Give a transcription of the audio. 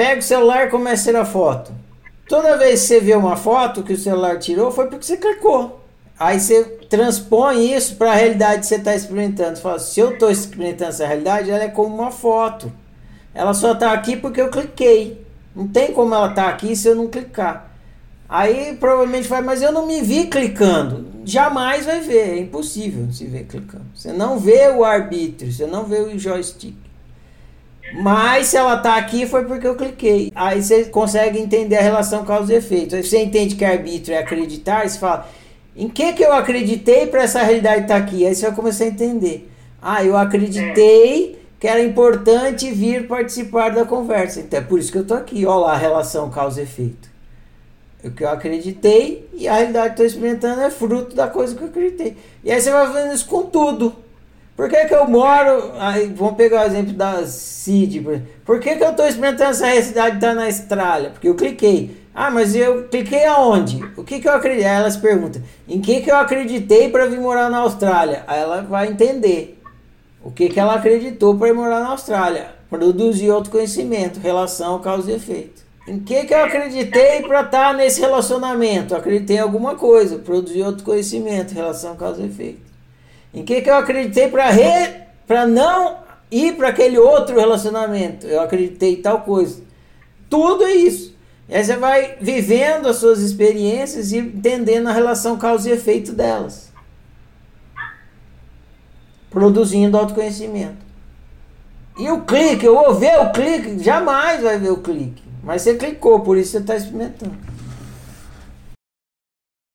pega o celular e começa a tirar foto. Toda vez que você vê uma foto que o celular tirou, foi porque você clicou. Aí você transpõe isso para a realidade que você está experimentando. Você fala, se eu estou experimentando essa realidade, ela é como uma foto. Ela só está aqui porque eu cliquei. Não tem como ela estar tá aqui se eu não clicar. Aí provavelmente vai, mas eu não me vi clicando. Jamais vai ver, é impossível se ver clicando. Você não vê o arbítrio, você não vê o joystick. Mas se ela tá aqui foi porque eu cliquei. Aí você consegue entender a relação causa e efeito. Aí você entende que arbítrio é acreditar, você fala, em que que eu acreditei para essa realidade estar tá aqui? Aí você vai começar a entender. Ah, eu acreditei que era importante vir participar da conversa. Então é por isso que eu tô aqui. Olha lá a relação causa e efeito. O que eu acreditei e a realidade que estou experimentando é fruto da coisa que eu acreditei. E aí você vai fazendo isso com tudo. Por que, que eu moro. Aí, vamos pegar o exemplo da CID. Por, que, que eu estou experimentando essa realidade de estar na Austrália? Porque eu cliquei. Ah, mas eu cliquei aonde? O que, que eu acreditei? Aí elas perguntam: em que, que eu acreditei para vir morar na Austrália? Aí ela vai entender o que, que ela acreditou para ir morar na Austrália. Produzir autoconhecimento, relação, causa e efeito. Em que, que eu acreditei para estar tá nesse relacionamento? Acreditei em alguma coisa, produzir outro conhecimento, relação causa e efeito. Em que, que eu acreditei para re... não ir para aquele outro relacionamento? Eu acreditei tal coisa. Tudo é isso. E aí você vai vivendo as suas experiências e entendendo a relação causa e efeito delas. Produzindo autoconhecimento. E o clique, eu vou ver o clique, jamais vai ver o clique. Mas você clicou, por isso você está experimentando.